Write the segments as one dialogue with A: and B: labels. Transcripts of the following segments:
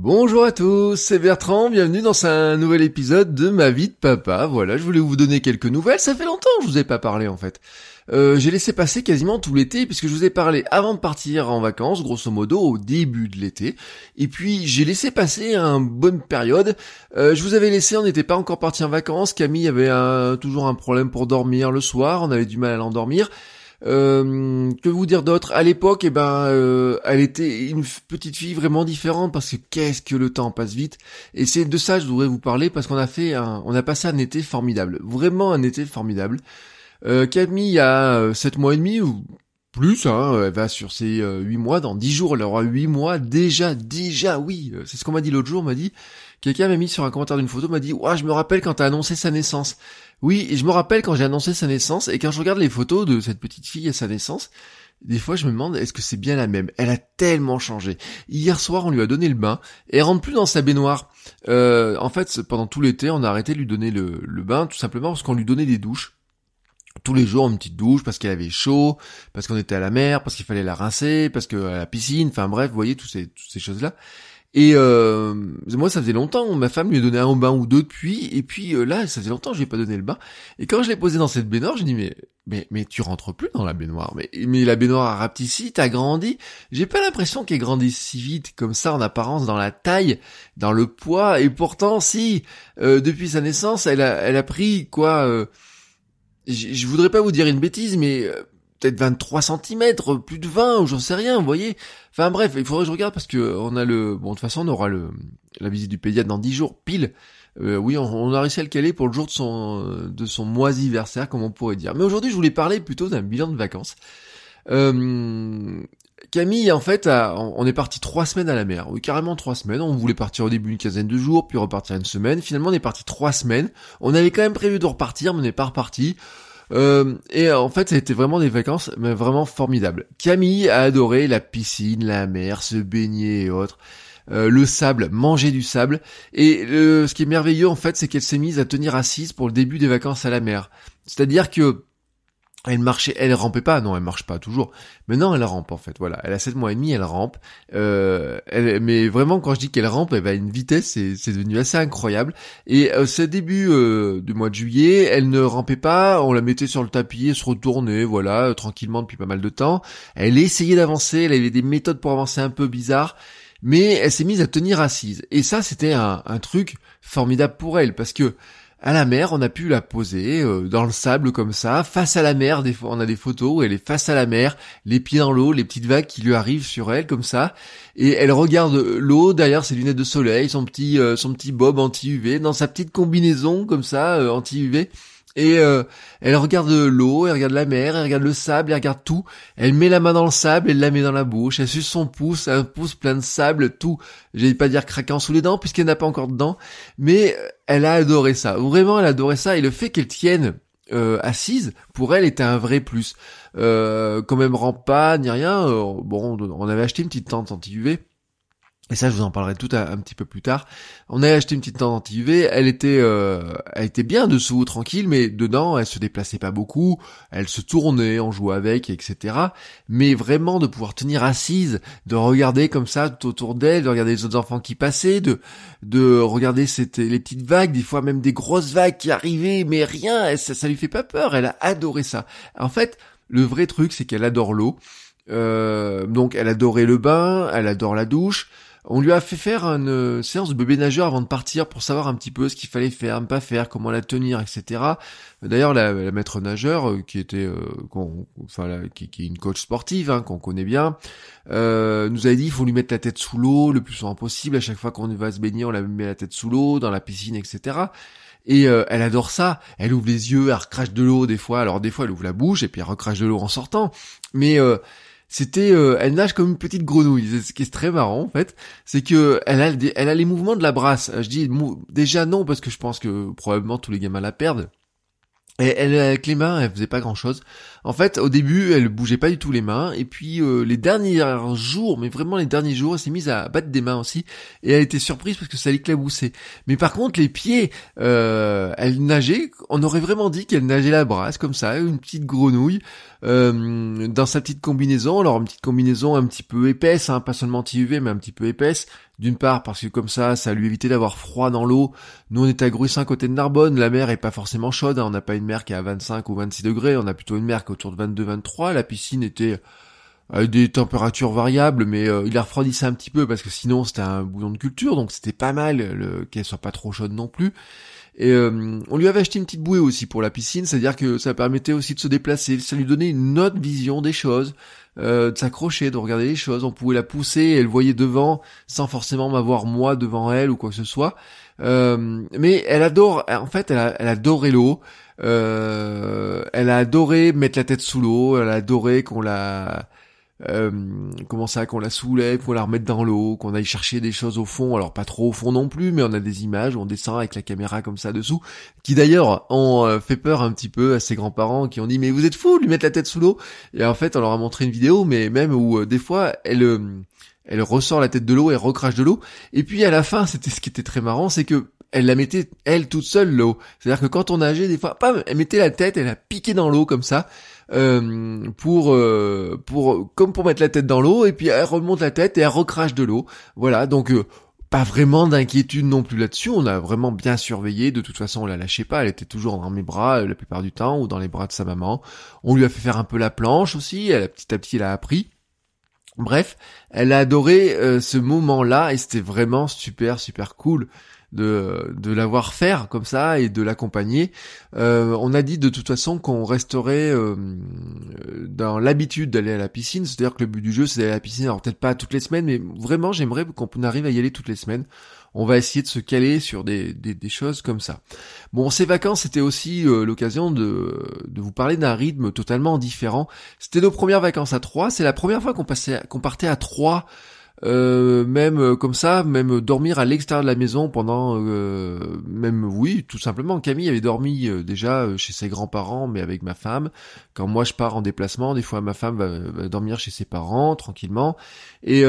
A: Bonjour à tous, c'est Bertrand, bienvenue dans un nouvel épisode de ma vie de papa. Voilà, je voulais vous donner quelques nouvelles, ça fait longtemps que je vous ai pas parlé en fait. Euh, j'ai laissé passer quasiment tout l'été puisque je vous ai parlé avant de partir en vacances, grosso modo au début de l'été. Et puis j'ai laissé passer une bonne période. Euh, je vous avais laissé, on n'était pas encore parti en vacances. Camille avait toujours un problème pour dormir le soir, on avait du mal à l'endormir. Euh, que vous dire d'autre? À l'époque, eh ben, euh, elle était une petite fille vraiment différente parce que qu'est-ce que le temps passe vite. Et c'est de ça que je voudrais vous parler parce qu'on a fait, un, on a passé un été formidable, vraiment un été formidable. Euh, Camille, a 7 mois et demi ou plus, hein, elle va sur ses 8 mois, dans 10 jours, elle aura 8 mois déjà, déjà, oui, c'est ce qu'on m'a dit l'autre jour, m'a dit, quelqu'un m'a mis sur un commentaire d'une photo, m'a dit, ouah, je me rappelle quand t'as annoncé sa naissance. Oui, je me rappelle quand j'ai annoncé sa naissance, et quand je regarde les photos de cette petite fille à sa naissance, des fois je me demande est-ce que c'est bien la même? Elle a tellement changé. Hier soir on lui a donné le bain, et elle rentre plus dans sa baignoire. Euh, en fait, pendant tout l'été, on a arrêté de lui donner le, le bain, tout simplement parce qu'on lui donnait des douches tous les jours une petite douche parce qu'elle avait chaud, parce qu'on était à la mer, parce qu'il fallait la rincer, parce que à la piscine, enfin bref, vous voyez toutes ces, toutes ces choses-là. Et euh, moi, ça faisait longtemps, ma femme lui donné un bain ou deux depuis, et puis euh, là, ça faisait longtemps je lui ai pas donné le bain. Et quand je l'ai posé dans cette baignoire, je dis mais mais mais tu rentres plus dans la baignoire. Mais mais la baignoire a rapetissé, t'as grandi. J'ai pas l'impression qu'elle grandisse si vite comme ça en apparence dans la taille, dans le poids. Et pourtant, si euh, depuis sa naissance, elle a elle a pris quoi euh, je voudrais pas vous dire une bêtise, mais peut-être 23 cm, plus de 20, ou j'en sais rien, vous voyez. Enfin bref, il faudrait que je regarde parce que on a le... Bon, de toute façon, on aura le la visite du pédiatre dans 10 jours, pile. Euh, oui, on, a réussi à le caler pour le jour de son de son moisiversaire, comme on pourrait dire. Mais aujourd'hui, je voulais parler plutôt d'un bilan de vacances. Euh, Camille, en fait, on est parti trois semaines à la mer. Oui, carrément trois semaines. On voulait partir au début une quinzaine de jours, puis repartir une semaine. Finalement, on est parti trois semaines. On avait quand même prévu de repartir, mais on n'est pas reparti. Euh, et en fait, ça a été vraiment des vacances, mais vraiment formidables. Camille a adoré la piscine, la mer, se baigner et autres. Euh, le sable, manger du sable. Et ce qui est merveilleux en fait, c'est qu'elle s'est mise à tenir assise pour le début des vacances à la mer. C'est-à-dire que elle marchait, elle rampait pas, non, elle marche pas toujours. Mais non, elle rampe en fait. Voilà, elle a 7 mois et demi, elle rampe. Euh, elle, mais vraiment, quand je dis qu'elle rampe, elle va à une vitesse, c'est, devenu assez incroyable. Et euh, ce début euh, du mois de juillet, elle ne rampait pas. On la mettait sur le tapis, elle se retournait, voilà, euh, tranquillement depuis pas mal de temps. Elle essayait d'avancer, elle avait des méthodes pour avancer un peu bizarres. Mais elle s'est mise à tenir assise. Et ça, c'était un, un truc formidable pour elle, parce que à la mer, on a pu la poser euh, dans le sable comme ça, face à la mer. Des fois, on a des photos où elle est face à la mer, les pieds dans l'eau, les petites vagues qui lui arrivent sur elle comme ça, et elle regarde l'eau derrière ses lunettes de soleil, son petit euh, son petit bob anti-UV, dans sa petite combinaison comme ça euh, anti-UV. Et euh, elle regarde l'eau, elle regarde la mer, elle regarde le sable, elle regarde tout. Elle met la main dans le sable, elle la met dans la bouche. Elle suce son pouce, un pouce plein de sable, tout. J'allais pas dire craquant sous les dents puisqu'elle n'a pas encore de dents, mais euh, elle a adoré ça. Vraiment, elle a adoré ça. Et le fait qu'elle tienne euh, assise, pour elle, était un vrai plus. Euh, quand même rend pas ni rien. bon, on avait acheté une petite tente anti-UV et ça, je vous en parlerai tout un, petit peu plus tard. On a acheté une petite tente anti-UV. Elle était, euh, elle était bien dessous, tranquille, mais dedans, elle se déplaçait pas beaucoup. Elle se tournait, on jouait avec, etc. Mais vraiment de pouvoir tenir assise, de regarder comme ça tout autour d'elle, de regarder les autres enfants qui passaient, de, de regarder cette, les petites vagues, des fois même des grosses vagues qui arrivaient, mais rien, ça, ça lui fait pas peur. Elle a adoré ça. En fait, le vrai truc, c'est qu'elle adore l'eau. Euh, donc, elle adorait le bain, elle adore la douche. On lui a fait faire une euh, séance de bébé nageur avant de partir pour savoir un petit peu ce qu'il fallait faire, ne pas faire, comment la tenir, etc. D'ailleurs, la, maître nageur, euh, qui était, euh, enfin, qui, est une coach sportive, hein, qu'on connaît bien, nous a dit il faut lui mettre la tête sous l'eau le plus souvent possible. À chaque fois qu'on va se baigner, on la met la tête sous l'eau, dans la piscine, etc. Et elle adore ça. Elle ouvre les yeux, elle recrache de l'eau des fois. Alors des fois, elle ouvre la bouche et puis elle recrache de l'eau en sortant. Mais c'était, euh, elle nage comme une petite grenouille. Ce qui est très marrant en fait, c'est que elle a, elle a les mouvements de la brasse. Je dis déjà non parce que je pense que probablement tous les gamins la perdent. Et elle, avec les mains, elle faisait pas grand chose. En fait, au début, elle bougeait pas du tout les mains. Et puis, euh, les derniers jours, mais vraiment les derniers jours, elle s'est mise à battre des mains aussi. Et elle était surprise parce que ça l'éclaboussait. Mais par contre, les pieds, euh, elle nageait. On aurait vraiment dit qu'elle nageait la brasse, comme ça, une petite grenouille, euh, dans sa petite combinaison. Alors, une petite combinaison un petit peu épaisse, hein, pas seulement anti-UV, mais un petit peu épaisse. D'une part parce que comme ça, ça lui évitait d'avoir froid dans l'eau. Nous, on est à Gruissin, côté de Narbonne. La mer est pas forcément chaude. Hein. On n'a pas une mer qui est à 25 ou 26 degrés. On a plutôt une mer qui est autour de 22-23. La piscine était à des températures variables, mais euh, il la refroidissait un petit peu parce que sinon c'était un bouillon de culture, donc c'était pas mal qu'elle soit pas trop chaude non plus. Et euh, on lui avait acheté une petite bouée aussi pour la piscine, c'est-à-dire que ça permettait aussi de se déplacer, ça lui donnait une autre vision des choses. Euh, de s'accrocher, de regarder les choses. On pouvait la pousser, et elle voyait devant, sans forcément m'avoir moi devant elle ou quoi que ce soit. Euh, mais elle adore, en fait, elle, a, adorait l'eau. Euh, elle a adoré mettre la tête sous l'eau. Elle a adoré qu'on la euh, comment ça qu'on la soulève, qu'on la remette dans l'eau, qu'on aille chercher des choses au fond, alors pas trop au fond non plus, mais on a des images on descend avec la caméra comme ça dessous, qui d'ailleurs ont euh, fait peur un petit peu à ses grands-parents qui ont dit mais vous êtes fous de lui mettre la tête sous l'eau. Et en fait on leur a montré une vidéo mais même où euh, des fois elle elle ressort la tête de l'eau et recrache de l'eau. Et puis à la fin c'était ce qui était très marrant c'est que elle la mettait elle toute seule l'eau. C'est-à-dire que quand on nageait des fois, elle mettait la tête, elle a piqué dans l'eau comme ça. Euh, pour euh, pour comme pour mettre la tête dans l'eau et puis elle remonte la tête et elle recrache de l'eau. Voilà, donc euh, pas vraiment d'inquiétude non plus là-dessus. On a vraiment bien surveillé. De toute façon, on la lâchait pas. Elle était toujours dans mes bras la plupart du temps ou dans les bras de sa maman. On lui a fait faire un peu la planche aussi. Elle, petit à petit, elle a appris. Bref, elle a adoré ce moment-là et c'était vraiment super super cool de, de l'avoir faire comme ça et de l'accompagner. Euh, on a dit de toute façon qu'on resterait euh, dans l'habitude d'aller à la piscine, c'est-à-dire que le but du jeu c'est d'aller à la piscine, alors peut-être pas toutes les semaines, mais vraiment j'aimerais qu'on arrive à y aller toutes les semaines. On va essayer de se caler sur des, choses comme ça. Bon, ces vacances, c'était aussi euh, l'occasion de, vous parler d'un rythme totalement différent. C'était nos premières vacances à trois. C'est la première fois qu'on passait, qu'on partait à trois euh, même euh, comme ça, même dormir à l'extérieur de la maison pendant, euh, même oui, tout simplement. Camille avait dormi déjà chez ses grands-parents, mais avec ma femme. Quand moi je pars en déplacement, des fois ma femme va, dormir chez ses parents tranquillement. Et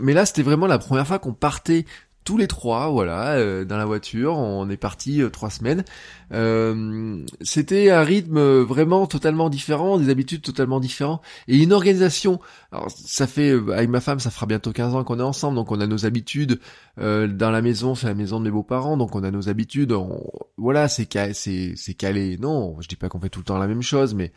A: mais là, c'était vraiment la première fois qu'on partait tous les trois, voilà, euh, dans la voiture. On est parti euh, trois semaines. Euh, c'était un rythme vraiment totalement différent, des habitudes totalement différentes et une organisation. Alors ça fait avec ma femme, ça fera bientôt 15 ans qu'on est ensemble, donc on a nos habitudes dans la maison, c'est la maison de mes beaux-parents, donc on a nos habitudes. voilà, c'est c'est c'est calé. Non, je dis pas qu'on fait tout le temps la même chose, mais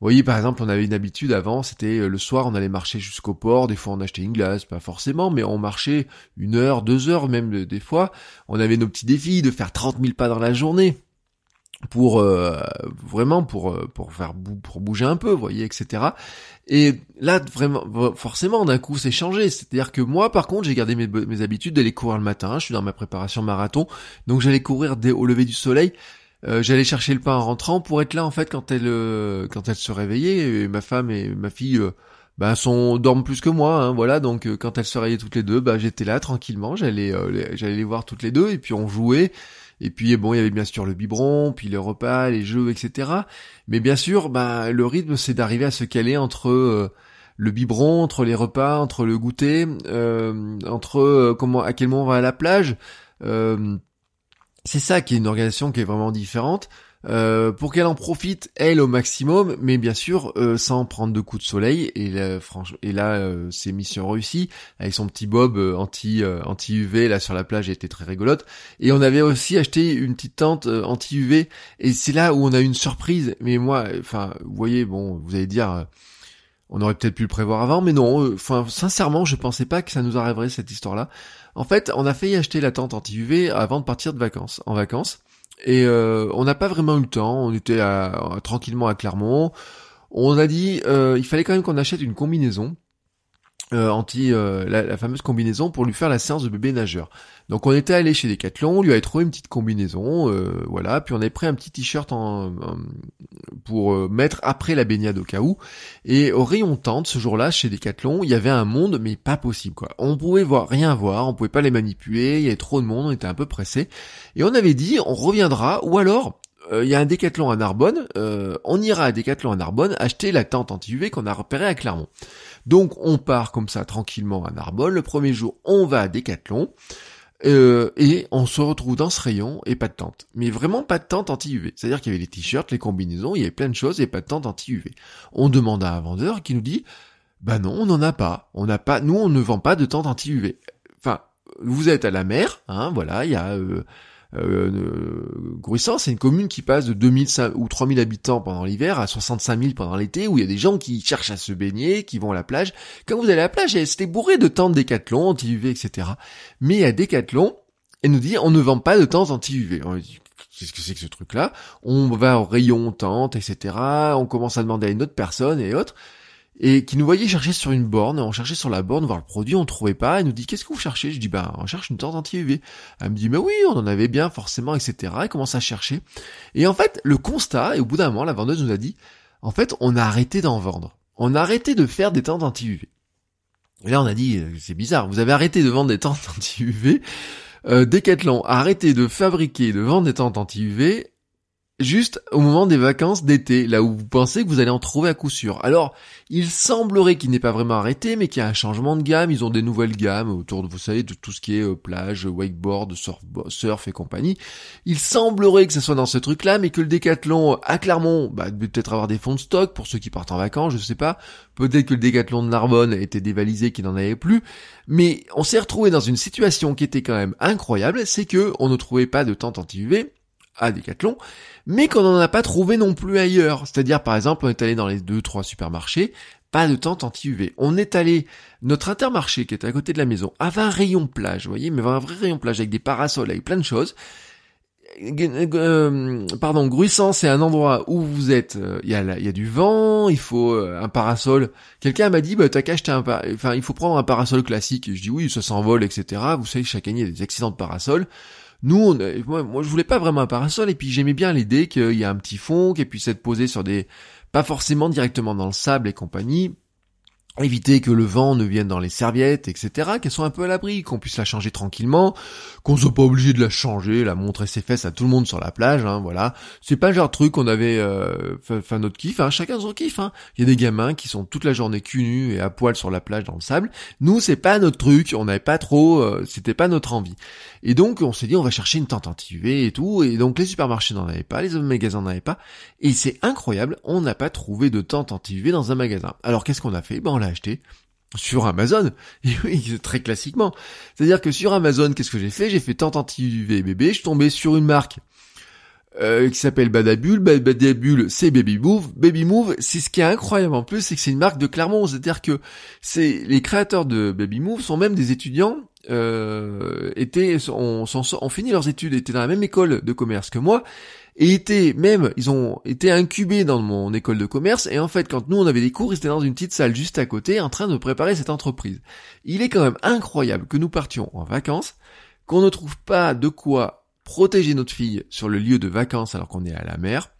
A: vous voyez, par exemple, on avait une habitude avant, c'était euh, le soir, on allait marcher jusqu'au port, des fois on achetait une glace, pas forcément, mais on marchait une heure, deux heures même des fois. On avait nos petits défis de faire 30 000 pas dans la journée pour euh, vraiment pour euh, pour faire pour bouger un peu, vous voyez, etc. Et là, vraiment, forcément, d'un coup, c'est changé. C'est-à-dire que moi, par contre, j'ai gardé mes, mes habitudes d'aller courir le matin. Je suis dans ma préparation marathon, donc j'allais courir dès au lever du soleil. Euh, j'allais chercher le pain en rentrant pour être là en fait quand elle euh, quand elle se réveillait. Et ma femme et ma fille euh, bah, sont dorment plus que moi hein, voilà. Donc quand elles se réveillaient toutes les deux bah j'étais là tranquillement. J'allais j'allais les voir toutes les deux et puis on jouait. Et puis bon il y avait bien sûr le biberon puis les repas les jeux etc mais bien sûr bah le rythme c'est d'arriver à se caler entre le biberon, entre les repas, entre le goûter, entre comment à quel moment on va à la plage. Euh, c'est ça qui est une organisation qui est vraiment différente. Euh, pour qu'elle en profite elle au maximum, mais bien sûr euh, sans prendre de coups de soleil. Et là, franchement, et là, euh, avec son petit bob anti anti UV là sur la plage, était très rigolote. Et on avait aussi acheté une petite tente anti UV. Et c'est là où on a eu une surprise. Mais moi, enfin, vous voyez, bon, vous allez dire. On aurait peut-être pu le prévoir avant, mais non. Enfin, sincèrement, je pensais pas que ça nous arriverait cette histoire-là. En fait, on a failli acheter la tente anti-UV avant de partir de vacances, en vacances. Et euh, on n'a pas vraiment eu le temps. On était tranquillement à Clermont. On a dit, euh, il fallait quand même qu'on achète une combinaison. Euh, anti euh, la, fameuse combinaison pour lui faire la séance de bébé nageur. Donc on était allé chez Decathlon, on lui avait trouvé une petite combinaison, euh, voilà, puis on avait pris un petit t-shirt en, pour mettre après la baignade au cas où. Et au rayon tente ce jour-là chez Decathlon, il y avait un monde mais pas possible quoi. On pouvait voir rien voir, on pouvait pas les manipuler, il y avait trop de monde, on était un peu pressé. Et on avait dit on reviendra ou alors il y a un Décathlon à Narbonne, on ira à Décathlon à Narbonne acheter la tente anti-UV qu'on a repérée à Clermont. Donc on part comme ça tranquillement à Narbonne. Le premier jour, on va à Décathlon. Euh, et on se retrouve dans ce rayon et pas de tente. Mais vraiment pas de tente anti-UV. C'est-à-dire qu'il y avait les t-shirts, les combinaisons, il y avait plein de choses et pas de tente anti-UV. On demande à un vendeur qui nous dit, bah non, on n'en a pas. On n'a pas, nous on ne vend pas de tente anti-UV. Enfin, vous êtes à la mer, hein, voilà, il y a euh, Gruissant, c'est une commune qui passe de 2000 ou 3000 habitants pendant l'hiver à 65 000 pendant l'été, où il y a des gens qui cherchent à se baigner, qui vont à la plage. Quand vous allez à la plage, c'était bourré de tentes Décathlon, anti-UV, etc. Mais à Décathlon, elle nous dit, on ne vend pas de tentes anti-UV. Qu'est-ce que c'est que ce truc-là? On va au rayon tente, etc. On commence à demander à une autre personne et autres et qui nous voyait chercher sur une borne, on cherchait sur la borne voir le produit, on trouvait pas, elle nous dit qu'est-ce que vous cherchez? Je dis bah on cherche une tente anti-UV. Elle me dit mais oui, on en avait bien forcément, etc. Elle commence à chercher. Et en fait, le constat, et au bout d'un moment, la vendeuse nous a dit, en fait, on a arrêté d'en vendre. On a arrêté de faire des tentes anti-UV. Et là on a dit, euh, c'est bizarre, vous avez arrêté de vendre des tentes anti-UV. Euh, Decathlon a arrêté de fabriquer, de vendre des tentes anti-UV juste au moment des vacances d'été, là où vous pensez que vous allez en trouver à coup sûr. Alors, il semblerait qu'il n'ait pas vraiment arrêté, mais qu'il y a un changement de gamme, ils ont des nouvelles gammes autour de, vous savez, de tout ce qui est euh, plage, wakeboard, surf, surf et compagnie. Il semblerait que ce soit dans ce truc-là, mais que le décathlon à Clermont, bah, peut-être avoir des fonds de stock pour ceux qui partent en vacances, je sais pas. Peut-être que le décathlon de Narbonne était dévalisé, qu'il n'en avait plus. Mais on s'est retrouvé dans une situation qui était quand même incroyable, c'est que on ne trouvait pas de tente anti-UV, à Decathlon, mais qu'on n'en a pas trouvé non plus ailleurs. C'est-à-dire, par exemple, on est allé dans les deux, trois supermarchés, pas de tente anti-UV. On est allé, notre intermarché qui est à côté de la maison, avait un rayon plage, vous voyez, mais un vrai rayon plage avec des parasols, avec plein de choses. Euh, pardon, Gruissant, c'est un endroit où vous êtes, euh, il y, a, y a du vent, il faut euh, un parasol. Quelqu'un m'a dit, bah t'as qu'à acheter un, enfin il faut prendre un parasol classique. Je dis oui, ça s'envole, etc. Vous savez, chaque année il y a des accidents de parasol. Nous, on, moi, moi, je voulais pas vraiment un parasol, et puis j'aimais bien l'idée qu'il y a un petit fond, qui puisse être posé sur des, pas forcément directement dans le sable et compagnie, éviter que le vent ne vienne dans les serviettes, etc., qu'elles soient un peu à l'abri, qu'on puisse la changer tranquillement, qu'on soit pas obligé de la changer, la montrer ses fesses à tout le monde sur la plage, hein, voilà. C'est pas le genre de truc qu'on avait euh, fait, notre kiff, hein, chacun son kiff. Hein. Il y a des gamins qui sont toute la journée cul nus et à poil sur la plage dans le sable. Nous, c'est pas notre truc, on n'avait pas trop, euh, c'était pas notre envie. Et donc, on s'est dit, on va chercher une tente anti-UV et tout, et donc les supermarchés n'en avaient pas, les magasins n'en avaient pas, et c'est incroyable, on n'a pas trouvé de tente anti-UV dans un magasin. Alors, qu'est-ce qu'on a fait? Ben, acheté sur Amazon. Très classiquement. C'est-à-dire que sur Amazon, qu'est-ce que j'ai fait? J'ai fait tant anti-UV bébé, je suis tombé sur une marque euh, qui s'appelle Badabule. Badabule, c'est Baby Move. Baby Move, c'est ce qui est incroyable en plus, c'est que c'est une marque de Clermont. C'est-à-dire que c'est les créateurs de Baby Move sont même des étudiants euh, étaient ont fini leurs études, étaient dans la même école de commerce que moi et étaient même, ils ont été incubés dans mon école de commerce, et en fait, quand nous on avait des cours, ils étaient dans une petite salle juste à côté, en train de préparer cette entreprise. Il est quand même incroyable que nous partions en vacances, qu'on ne trouve pas de quoi protéger notre fille sur le lieu de vacances alors qu'on est à la mer,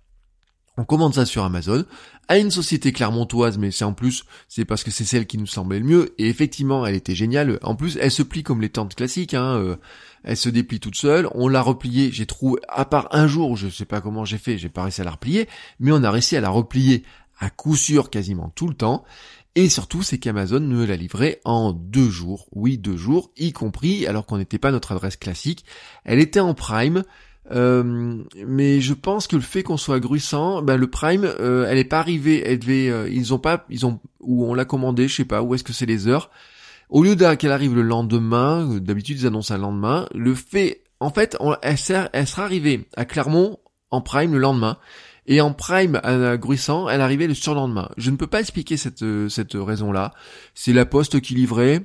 A: on commande ça sur Amazon à une société clermontoise, mais c'est en plus, c'est parce que c'est celle qui nous semblait le mieux. Et effectivement, elle était géniale. En plus, elle se plie comme les tentes classiques. Hein, euh, elle se déplie toute seule. On l'a repliée. J'ai trouvé, à part un jour, je sais pas comment j'ai fait, j'ai pas réussi à la replier, mais on a réussi à la replier à coup sûr quasiment tout le temps. Et surtout, c'est qu'Amazon nous l'a livré en deux jours. Oui, deux jours, y compris alors qu'on n'était pas notre adresse classique. Elle était en Prime. Euh, mais je pense que le fait qu'on soit gruissant, ben le Prime, euh, elle est pas arrivée. Elle devait, euh, ils ont pas, ils ont ou on l'a commandé, je sais pas. Où est-ce que c'est les heures Au lieu qu'elle arrive le lendemain, d'habitude ils annoncent un lendemain. Le fait, en fait, elle, sert, elle sera arrivée à Clermont en Prime le lendemain. Et en prime à Gruissant, elle arrivait le surlendemain. Je ne peux pas expliquer cette, cette raison-là. C'est la poste qui livrait.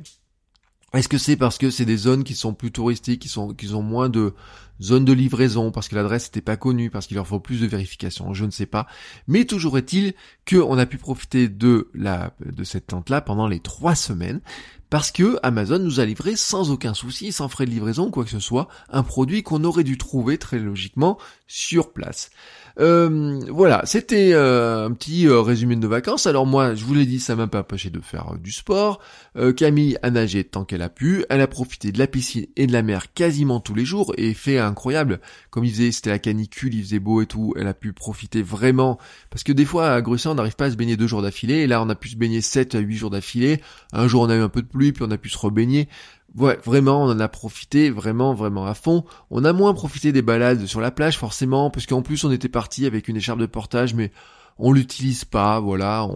A: Est-ce que c'est parce que c'est des zones qui sont plus touristiques, qui sont, qui ont moins de zones de livraison, parce que l'adresse n'était pas connue, parce qu'il leur faut plus de vérification, je ne sais pas. Mais toujours est-il qu'on a pu profiter de la, de cette tente-là pendant les trois semaines, parce que Amazon nous a livré sans aucun souci, sans frais de livraison, quoi que ce soit, un produit qu'on aurait dû trouver très logiquement sur place. Euh, voilà, c'était euh, un petit euh, résumé de nos vacances. Alors moi, je vous l'ai dit, ça m'a pas empêché de faire du sport. Camille a nagé tant qu'elle a pu. Elle a profité de la piscine et de la mer quasiment tous les jours et fait incroyable. Comme il faisait, c'était la canicule, il faisait beau et tout. Elle a pu profiter vraiment. Parce que des fois, à Grussin, on n'arrive pas à se baigner deux jours d'affilée. Et là, on a pu se baigner sept à huit jours d'affilée. Un jour, on a eu un peu de pluie, puis on a pu se rebaigner. Ouais, vraiment, on en a profité vraiment, vraiment à fond. On a moins profité des balades sur la plage, forcément, parce qu'en plus, on était parti avec une écharpe de portage, mais on l'utilise pas, voilà.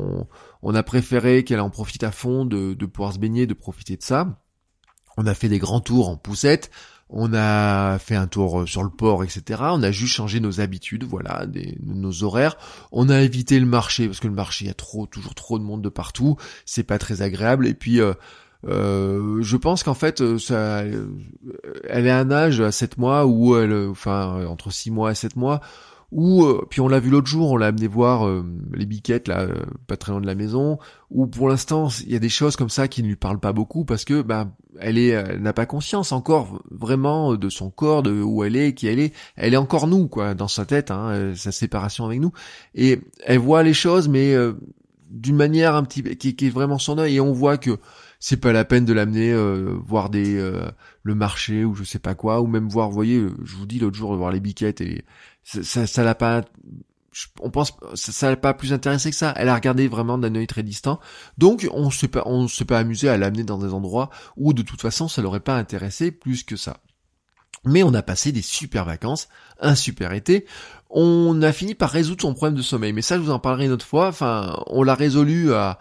A: On, a préféré qu'elle en profite à fond, de, pouvoir se baigner, de profiter de ça. On a fait des grands tours en poussette. On a fait un tour sur le port, etc. On a juste changé nos habitudes, voilà, nos horaires. On a évité le marché parce que le marché, il y a trop, toujours trop de monde de partout. C'est pas très agréable. Et puis, euh, euh, je pense qu'en fait, euh, ça, euh, elle est à un âge à 7 mois où elle, enfin entre 6 mois et 7 mois, où puis on l'a vu l'autre jour, on l'a amené voir les biquettes là, pas très loin de la maison, où pour l'instant il y a des choses comme ça qui ne lui parlent pas beaucoup parce que ben elle est, n'a pas conscience encore vraiment de son corps, de où elle est, qui elle est, elle est encore nous quoi dans sa tête, hein, sa séparation avec nous, et elle voit les choses mais d'une manière un petit qui, qui est vraiment son œil. Et on voit que c'est pas la peine de l'amener euh, voir des euh, le marché ou je sais pas quoi ou même voir vous voyez je vous dis l'autre jour voir les biquettes et ça ça l'a pas on pense ça l'a pas plus intéressé que ça elle a regardé vraiment d'un œil très distant donc on s'est pas on s'est pas amusé à l'amener dans des endroits où de toute façon ça l'aurait pas intéressé plus que ça mais on a passé des super vacances, un super été. On a fini par résoudre son problème de sommeil. Mais ça, je vous en parlerai une autre fois. Enfin, on l'a résolu à,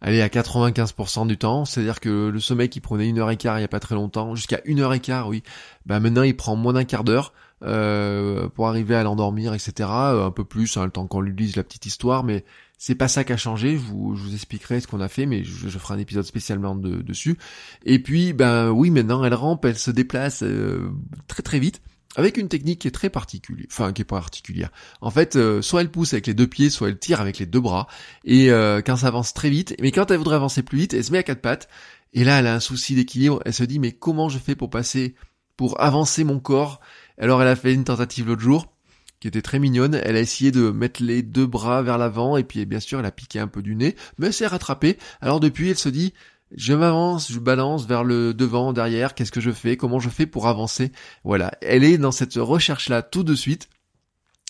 A: aller à 95% du temps, c'est-à-dire que le sommeil qui prenait une heure et quart il y a pas très longtemps, jusqu'à une heure et quart, oui, bah maintenant il prend moins d'un quart d'heure euh, pour arriver à l'endormir, etc. Euh, un peu plus, hein, le temps qu'on lui lise la petite histoire, mais c'est pas ça qui a changé. Je vous, je vous expliquerai ce qu'on a fait, mais je, ferai un épisode spécialement dessus. Et puis, ben oui, maintenant elle rampe, elle se déplace euh, très très vite avec une technique qui est très particulière, enfin qui est pas particulière. En fait, euh, soit elle pousse avec les deux pieds, soit elle tire avec les deux bras. Et euh, quand ça avance très vite, mais quand elle voudrait avancer plus vite, elle se met à quatre pattes. Et là, elle a un souci d'équilibre. Elle se dit mais comment je fais pour passer, pour avancer mon corps? Alors elle a fait une tentative l'autre jour qui était très mignonne. Elle a essayé de mettre les deux bras vers l'avant et puis bien sûr elle a piqué un peu du nez, mais elle s'est rattrapée. Alors depuis, elle se dit je m'avance, je balance vers le devant, derrière, qu'est-ce que je fais, comment je fais pour avancer? Voilà, elle est dans cette recherche-là tout de suite.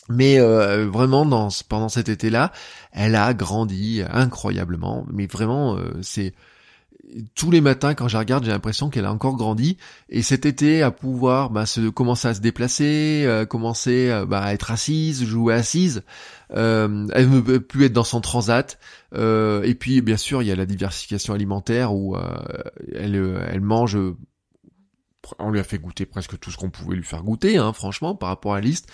A: Mais euh, vraiment, dans, pendant cet été-là, elle a grandi incroyablement. Mais vraiment, euh, c'est tous les matins quand je la regarde, j'ai l'impression qu'elle a encore grandi. Et cet été, à pouvoir bah, se commencer à se déplacer, euh, commencer euh, bah, à être assise, jouer assise. Euh, elle ne veut plus être dans son transat. Euh, et puis, bien sûr, il y a la diversification alimentaire où elle mange. On lui a fait goûter presque tout ce qu'on pouvait lui faire goûter, hein, franchement, par rapport à la liste.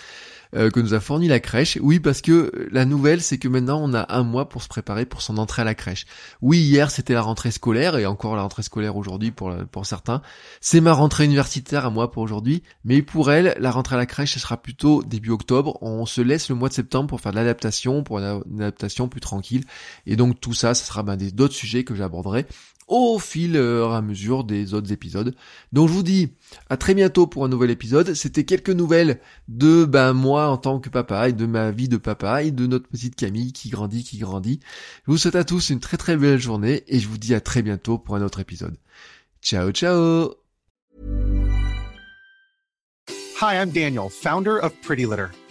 A: Euh, que nous a fourni la crèche. Oui, parce que la nouvelle, c'est que maintenant on a un mois pour se préparer pour son entrée à la crèche. Oui, hier c'était la rentrée scolaire et encore la rentrée scolaire aujourd'hui pour pour certains. C'est ma rentrée universitaire à moi pour aujourd'hui, mais pour elle, la rentrée à la crèche, ce sera plutôt début octobre. On se laisse le mois de septembre pour faire de l'adaptation, pour une adaptation plus tranquille. Et donc tout ça, ce sera ben, d'autres sujets que j'aborderai au fil euh, à mesure des autres épisodes. Donc je vous dis à très bientôt pour un nouvel épisode. C'était quelques nouvelles de ben moi en tant que papa et de ma vie de papa et de notre petite Camille qui grandit, qui grandit. Je vous souhaite à tous une très très belle journée et je vous dis à très bientôt pour un autre épisode. Ciao ciao
B: Hi, I'm Daniel, founder of Pretty Litter.